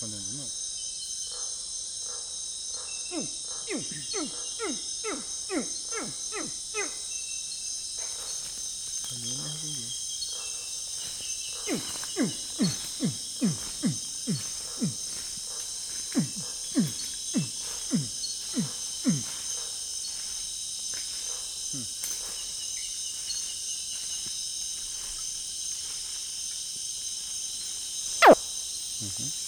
respondendo não. Uh -huh.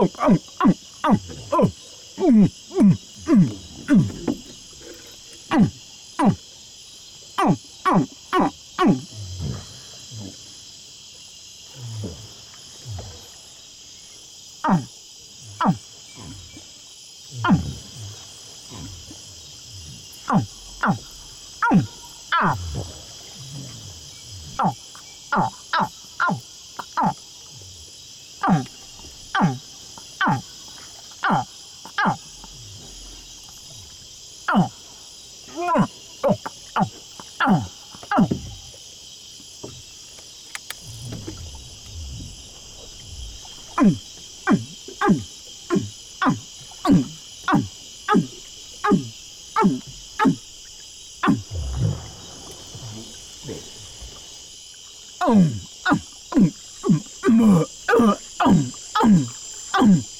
Oh. 음, 음, 음, 음, 음, 음, 음, 음.